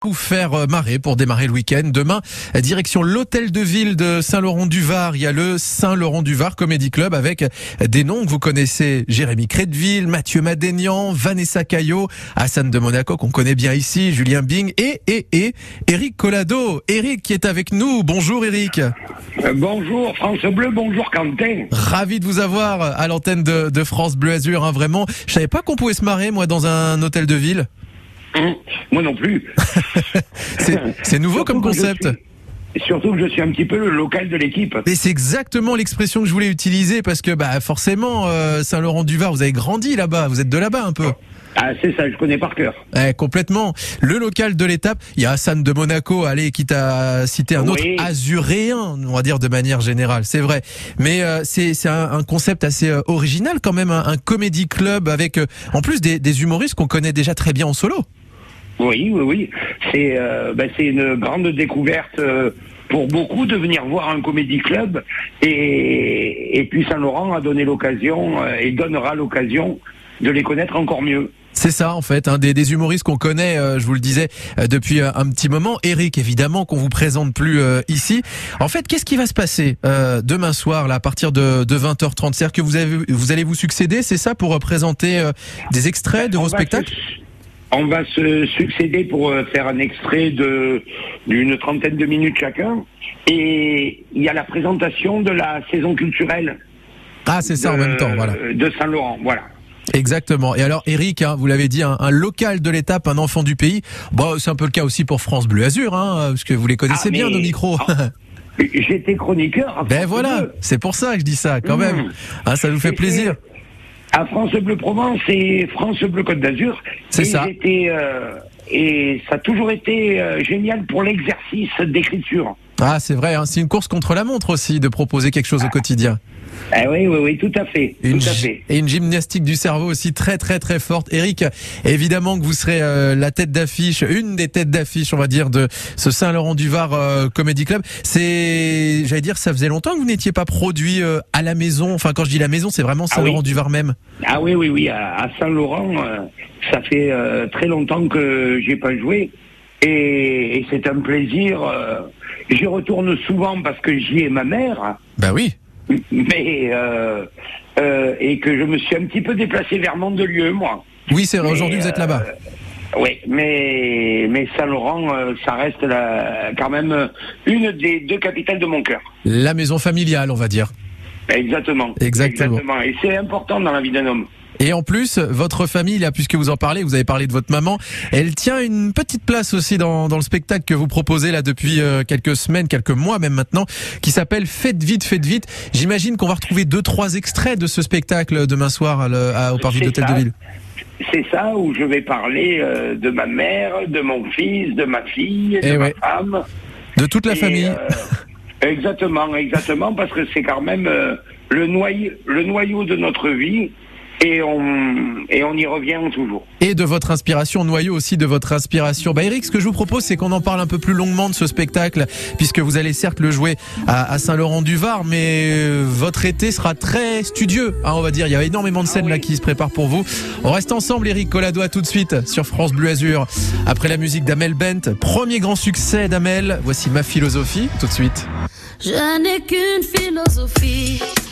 Pour faire euh, marrer pour démarrer le week-end. Demain, direction l'hôtel de ville de Saint-Laurent-du-Var. Il y a le Saint-Laurent-du-Var Comedy Club avec des noms que vous connaissez. Jérémy Crédville, Mathieu Madénian, Vanessa Caillot, Hassan de Monaco qu'on connaît bien ici, Julien Bing et, et, et Eric Collado. Eric qui est avec nous. Bonjour Eric. Euh, bonjour France Bleu, bonjour Quentin. Ravi de vous avoir à l'antenne de, France Bleu Azur. Hein, vraiment, je savais pas qu'on pouvait se marrer moi dans un hôtel de ville. Hum, moi non plus. c'est nouveau comme concept. Surtout que je suis un petit peu le local de l'équipe. Et c'est exactement l'expression que je voulais utiliser parce que bah forcément euh, Saint-Laurent-du-Var, vous avez grandi là-bas, vous êtes de là-bas un peu. Ah c'est ça, je connais par cœur. Eh, complètement. Le local de l'étape, il y a Hassan de Monaco, allez, qui t'a cité un autre azuréen, on va dire de manière générale, c'est vrai. Mais euh, c'est un, concept assez euh, original quand même, un, comédie club avec en plus des, des humoristes qu'on connaît déjà très bien en solo. Oui, oui, oui. C'est euh, ben, une grande découverte euh, pour beaucoup de venir voir un comédie club et, et puis Saint-Laurent a donné l'occasion euh, et donnera l'occasion de les connaître encore mieux. C'est ça en fait, hein, des, des, humoristes qu'on connaît, je vous le disais, depuis un petit moment. Eric, évidemment, qu'on vous présente plus ici. En fait, qu'est-ce qui va se passer demain soir, là, à partir de, de 20h30 C'est-à-dire que vous, avez, vous allez vous succéder, c'est ça, pour présenter des extraits de vos spectacles? On va se succéder pour euh, faire un extrait de d'une trentaine de minutes chacun. Et il y a la présentation de la saison culturelle. Ah, c'est ça en même temps, voilà. De Saint-Laurent, voilà. Exactement. Et alors, Eric, hein, vous l'avez dit, un, local de l'étape, un enfant du pays. Bon, c'est un peu le cas aussi pour France Bleu Azur, hein, parce que vous les connaissez ah, bien nos micros. J'étais chroniqueur. Ben voilà, c'est pour ça que je dis ça, quand mmh. même. Ah, ça nous fait plaisir à France Bleu Provence et France Bleu Côte d'Azur. C'est ça. Euh, et ça a toujours été euh, génial pour l'exercice d'écriture. Ah, c'est vrai, hein. c'est une course contre la montre aussi de proposer quelque chose au quotidien. Ah oui, oui, oui, tout à fait. Une, Et une gymnastique du cerveau aussi très, très, très forte. Eric, évidemment que vous serez euh, la tête d'affiche, une des têtes d'affiche, on va dire, de ce Saint-Laurent-du-Var euh, Comedy Club. C'est, j'allais dire, ça faisait longtemps que vous n'étiez pas produit euh, à la maison. Enfin, quand je dis la maison, c'est vraiment ah Saint-Laurent-du-Var même. Ah oui, oui, oui, à, Saint-Laurent, ça fait très longtemps que j'ai pas joué. Et, et c'est un plaisir. J'y retourne souvent parce que j'y ai ma mère. Bah oui mais euh, euh, et que je me suis un petit peu déplacé vers Mandelieu, moi. Oui, c'est vrai. Aujourd'hui, vous êtes là-bas. Euh, oui, mais mais Saint-Laurent, ça reste quand même une des deux capitales de mon cœur. La maison familiale, on va dire. Exactement. Exactement. Exactement. Et c'est important dans la vie d'un homme. Et en plus, votre famille, là, puisque vous en parlez, vous avez parlé de votre maman, elle tient une petite place aussi dans, dans le spectacle que vous proposez là depuis euh, quelques semaines, quelques mois même maintenant, qui s'appelle Faites vite, faites vite. J'imagine qu'on va retrouver deux, trois extraits de ce spectacle demain soir à au Parvis d'Hôtel de Ville. C'est ça où je vais parler euh, de ma mère, de mon fils, de ma fille, de eh ma femme. De toute la famille. Euh, exactement, exactement, parce que c'est quand même le, noyau, le noyau de notre vie et on, et on y revient toujours. Et de votre inspiration, noyau aussi de votre inspiration. Bah Eric, ce que je vous propose, c'est qu'on en parle un peu plus longuement de ce spectacle, puisque vous allez certes le jouer à, Saint-Laurent-du-Var, mais euh, votre été sera très studieux, hein, on va dire. Il y a énormément de scènes ah là qui se préparent pour vous. On reste ensemble, Eric Collado, à tout de suite sur France Bleu Azur. Après la musique d'Amel Bent, premier grand succès d'Amel, voici ma philosophie, tout de suite. Je n'ai qu'une philosophie,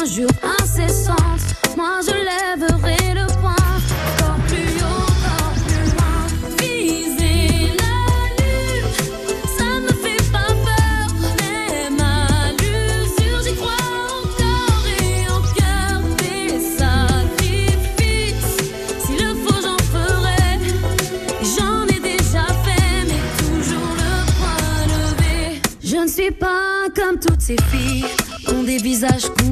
injures incessantes, moi je lèverai. pas comme toutes ces filles ont des visages déshabille.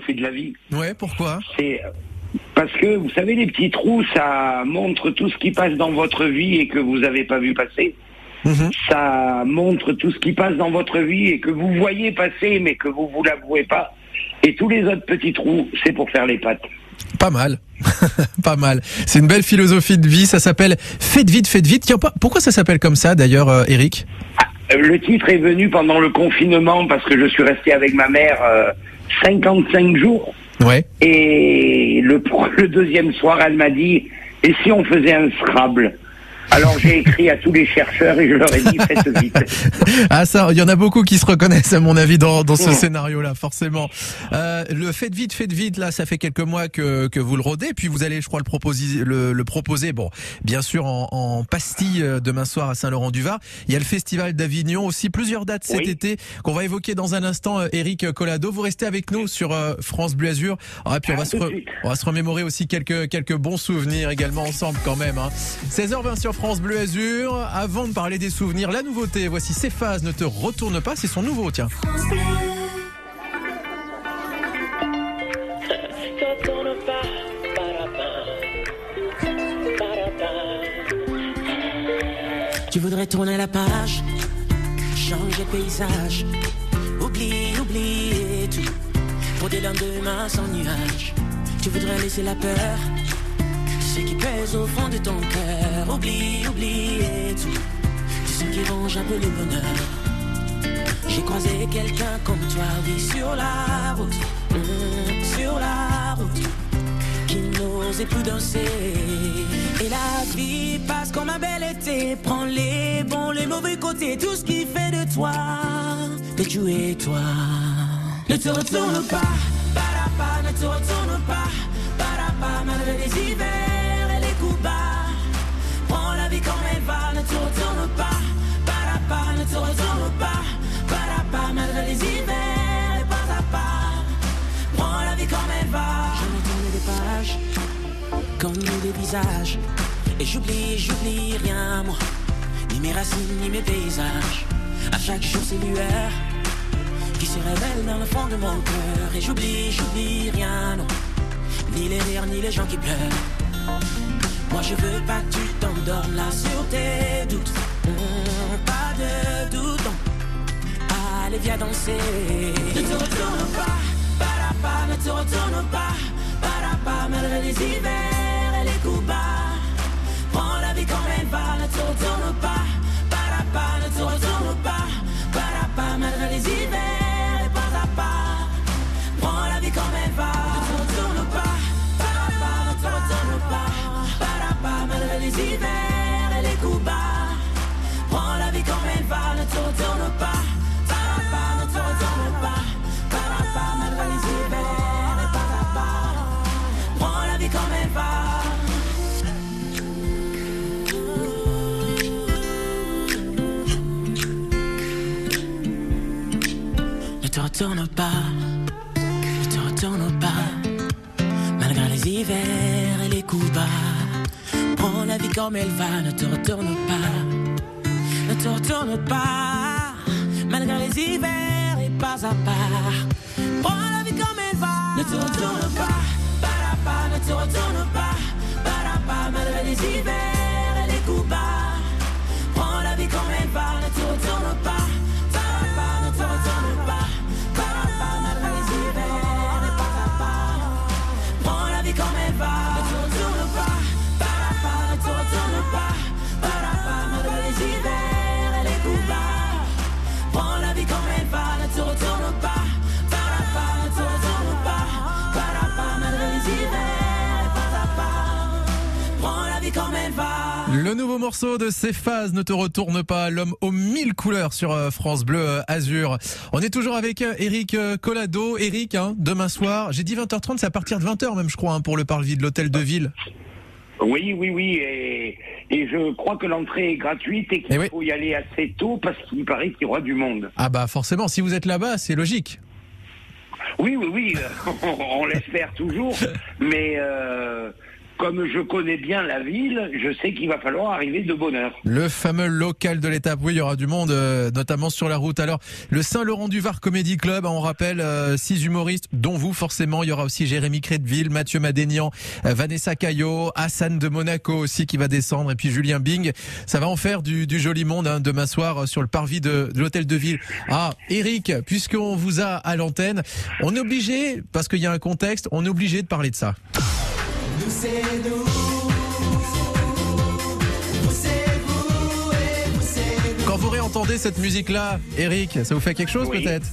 philosophie de la vie. Ouais, pourquoi C'est parce que vous savez, les petits trous, ça montre tout ce qui passe dans votre vie et que vous n'avez pas vu passer. Mhm. Ça montre tout ce qui passe dans votre vie et que vous voyez passer, mais que vous vous l'avouez pas. Et tous les autres petits trous, c'est pour faire les pattes. Pas mal. pas mal. C'est une belle philosophie de vie. Ça s'appelle Faites vite, faites vite. Tiens, pourquoi ça s'appelle comme ça d'ailleurs, euh, Eric? Euh, Le titre est venu pendant le confinement parce que je suis resté avec ma mère euh, 55 jours. Ouais. Et le, le deuxième soir, elle m'a dit, et si on faisait un Scrabble? Alors j'ai écrit à tous les chercheurs et je leur ai dit, faites vite. Ah ça, il y en a beaucoup qui se reconnaissent à mon avis dans, dans ce Oh. scénario-là, forcément. Euh, le faites vite, faites vite, là, ça fait quelques mois que, que vous le rodez, puis vous allez, je crois, le proposer, le, le proposer, bon, bien sûr en, en pastille euh, demain soir à Saint-Laurent-du-Var. Il y a le Festival d'Avignon aussi, plusieurs dates cet Oui. été qu'on va évoquer dans un instant. Euh, Eric Collado, vous restez avec nous sur euh, France Bleu Azur. Ah, et puis on va, se re- on va se remémorer aussi quelques, quelques bons souvenirs également ensemble quand même. Hein. 16h20 sur France Bleu Azur. Avant de parler des souvenirs, la nouveauté, voici Céphase, ne te retourne pas, c'est son nouveau, tiens. Tu voudrais tourner la page, changer de paysage, oublier, oublier tout, pour des lendemains sans nuages. Tu voudrais laisser la peur, ce qui pèse au fond de ton cœur, oublie, oublier tout, tout ce qui ronge un peu le bonheur. J'ai croisé quelqu'un comme toi, oui, sur la route, hum, sur la route. Qui n'osait plus danser. Et la vie passe comme un bel été, prends les bons, les mauvais côtés, tout ce qui fait de toi que tu toi. Ne te retourne pas, parapa, ne te retourne pas, parapa, malgré les hivers pages, connu des visages. Et j'oublie, j'oublie rien, moi. Ni mes racines, ni mes paysages. À chaque jour, c'est lueur qui se révèle dans le fond de mon cœur. Et j'oublie, j'oublie rien, non. Ni les rires, ni les gens qui pleurent. Moi, je veux pas que tu t'endormes là sur tes doutes. Pas de doute, non. Allez, viens danser. Ne te retourne pas, parapa, ne te retourne pas, parapa, malgré les hivers et les coups bas. Prends la vie comme elle va, ne te retourne pas, parapa, ne te retourne pas, parapa, malgré les hivers et pas à pas. Prends la vie comme elle va, ne te retourne pas, parapa, ne te retourne pas, parapa, malgré les hivers et les coups bas. Prends la vie comme elle va, ne te retourne pas. Comme elle va, ne te retourne pas ne te retourne pas, malgré les hivers et pas à part. Le nouveau morceau de Céphase, ne te retourne pas, l'homme aux mille couleurs sur euh, France Bleu euh, Azur. On est toujours avec Eric euh, Collado. Eric, hein, demain soir, j'ai dit 20h30, c'est à partir de 20h même, je crois, hein, pour le parvis de l'hôtel de ville. Oui, oui, oui. Et, et je crois que l'entrée est gratuite et qu'il Eh oui. faut y aller assez tôt parce qu'il paraît qu'il y aura du monde. Ah bah forcément, si vous êtes là-bas, c'est logique. Oui, oui, oui. on, on l'espère toujours. Mais euh, comme je connais bien la ville, je sais qu'il va falloir arriver de bonne heure. Le fameux local de l'étape, oui, il y aura du monde, euh, notamment sur la route. Alors, le Saint-Laurent-du-Var Comedy Club, on rappelle, euh, six humoristes, dont vous forcément. Il y aura aussi Jérémy Crédville, Mathieu Madénian, euh, Vanessa Caillot, Hassan de Monaco aussi qui va descendre, et puis Julien Bing. Ça va en faire du, du joli monde hein, demain soir sur le parvis de, de l'hôtel de ville. Ah, Eric, puisqu'on vous a à l'antenne, on est obligé, parce qu'il y a un contexte, on est obligé de parler de ça. Quand vous réentendez cette musique-là, Eric, ça vous fait quelque chose Oui. peut-être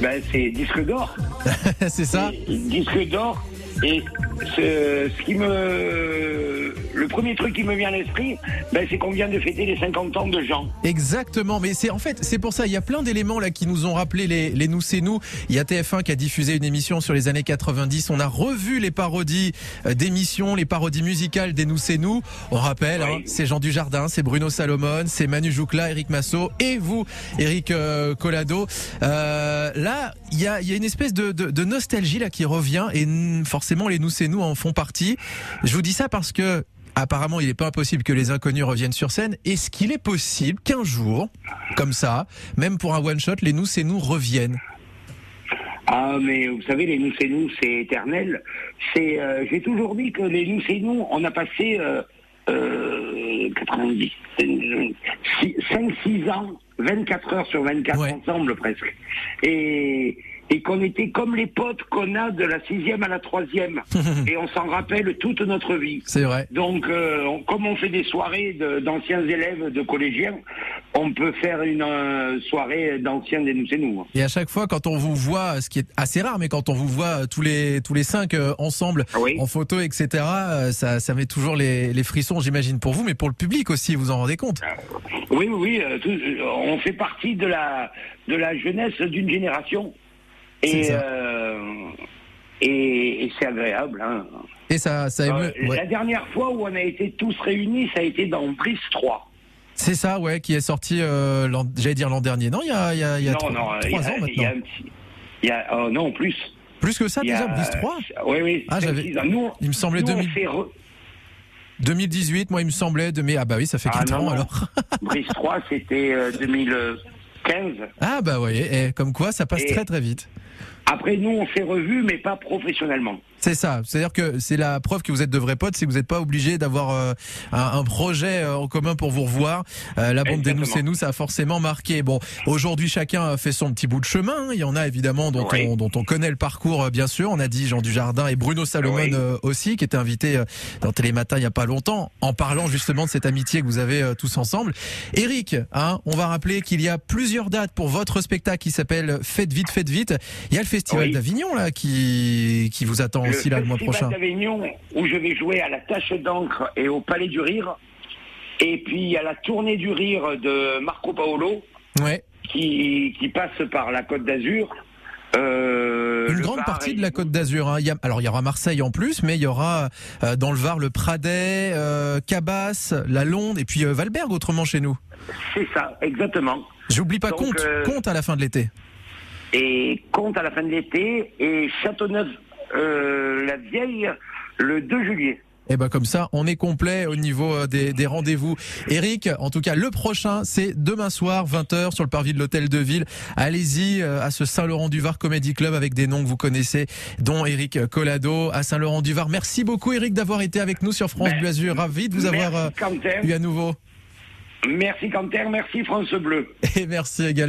Ben, c'est disque d'or. C'est ça Disque d'or. Et ce, ce qui me, le premier truc qui me vient à l'esprit, ben, c'est qu'on vient de fêter les 50 ans de Jean. Exactement, mais c'est en fait c'est pour ça il y a plein d'éléments là qui nous ont rappelé les, les nous c'est nous. Il y a TF1 qui a diffusé une émission sur les années 90. On a revu les parodies euh, d'émissions, les parodies musicales des nous c'est nous. On rappelle, Oui. hein, c'est Jean Dujardin, c'est Bruno Salomon, c'est Manu Joucla, Eric Massot et vous, Eric euh, Collado. Euh, là, il y a, il y a une espèce de, de, de nostalgie là qui revient et forcément les nous c'est nous en font partie. Je vous dis ça parce que Apparemment, il n'est pas impossible que les inconnus reviennent sur scène. Est-ce qu'il est possible qu'un jour, comme ça, même pour un one-shot, les nous, c'est nous reviennent? Ah, mais vous savez, les nous c'est nous, c'est éternel. C'est, euh, j'ai toujours dit que les nous c'est nous, on a passé euh, euh, 90, 5-6 ans, 24 heures sur 24 Ouais. ensemble presque. Et, et qu'on était comme les potes qu'on a de la sixième à la troisième. et on s'en rappelle toute notre vie. C'est vrai. Donc, euh, on- comme on fait des soirées de- d'anciens élèves, de collégiens, on peut faire une euh, soirée d'anciens des nous c'est nous. hein. Et à chaque fois, quand on vous voit, ce qui est assez rare, mais quand on vous voit tous les tous les cinq euh, ensemble Ah oui. en photo, etc., ça ça met toujours les, les frissons, j'imagine pour vous, mais pour le public aussi, vous en rendez compte Oui, oui, oui. tout- on fait partie de la de la jeunesse d'une génération. Euh, et, et, c'est agréable. Hein. Et ça, ça euh, émeut, euh. La dernière fois où on a été tous réunis, ça a été dans Brice 3. C'est ça, ouais, qui est sorti, euh, j'allais dire l'an dernier. Non, il y a, il y a, ans maintenant. Y oh, non, plus. Plus que ça, déjà, Brice 3 Oui, oui. Ah, nous, il me semblait nous, 2018, moi, il me semblait. De... Mais, ah, bah oui, ça fait 4 ah, ans alors. Brice 3, c'était 2000. Ah bah voyez, ouais, comme quoi ça passe très très vite. Après nous on s'est revus mais pas professionnellement. C'est ça, c'est-à-dire que c'est la preuve que vous êtes de vrais potes, c'est que vous n'êtes pas obligé d'avoir euh, un, un projet euh, en commun pour vous revoir. Euh, la bande des nous c'est nous, ça a forcément marqué. Bon, aujourd'hui chacun a fait son petit bout de chemin. Il y en a évidemment dont, Oui. on, dont on connaît le parcours, euh, bien sûr. On a dit Jean Dujardin et Bruno Salomon Oui. euh, aussi, qui était invité dans Télématin il y a pas longtemps, en parlant justement de cette amitié que vous avez tous ensemble. Eric, hein, on va rappeler qu'il y a plusieurs dates pour votre spectacle qui s'appelle Faites vite, faites vite. Il y a le Festival Oui. d'Avignon là qui qui vous attend aussi là le mois prochain. d'Avignon, où je vais jouer à la Tâche d'encre et au Palais du Rire. Et puis a la tournée du rire de Marco Paolo Ouais. qui, qui passe par la Côte d'Azur. Euh, Une grande Var partie et- de la Côte d'Azur. Hein. Alors il y aura Marseille en plus, mais il y aura euh, dans le Var le Pradet, euh, Cabas, la Londe et puis euh, Valberg autrement chez nous. C'est ça, exactement. J'oublie pas Donc, compte, compte à la fin de l'été. Et compte à la fin de l'été et Châteauneuf, euh, la vieille, le 2 juillet. Et ben comme ça, on est complet au niveau euh, des, des rendez-vous. Eric, en tout cas, le prochain, c'est demain soir, 20h, sur le parvis de l'Hôtel de Ville. Allez-y euh, à ce Saint-Laurent-du-Var Comedy Club avec des noms que vous connaissez, dont Eric Collado à Saint-Laurent-du-Var. Merci beaucoup, Eric, d'avoir été avec nous sur France Ben, Bleu Azur. Ravi de vous avoir eu à nouveau. Merci Quentin, merci France Bleu. Et merci également.